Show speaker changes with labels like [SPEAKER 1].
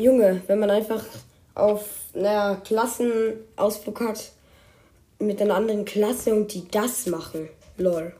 [SPEAKER 1] Junge, wenn man einfach auf einer Klassenausflug hat mit einer anderen Klasse und die das machen. Lol.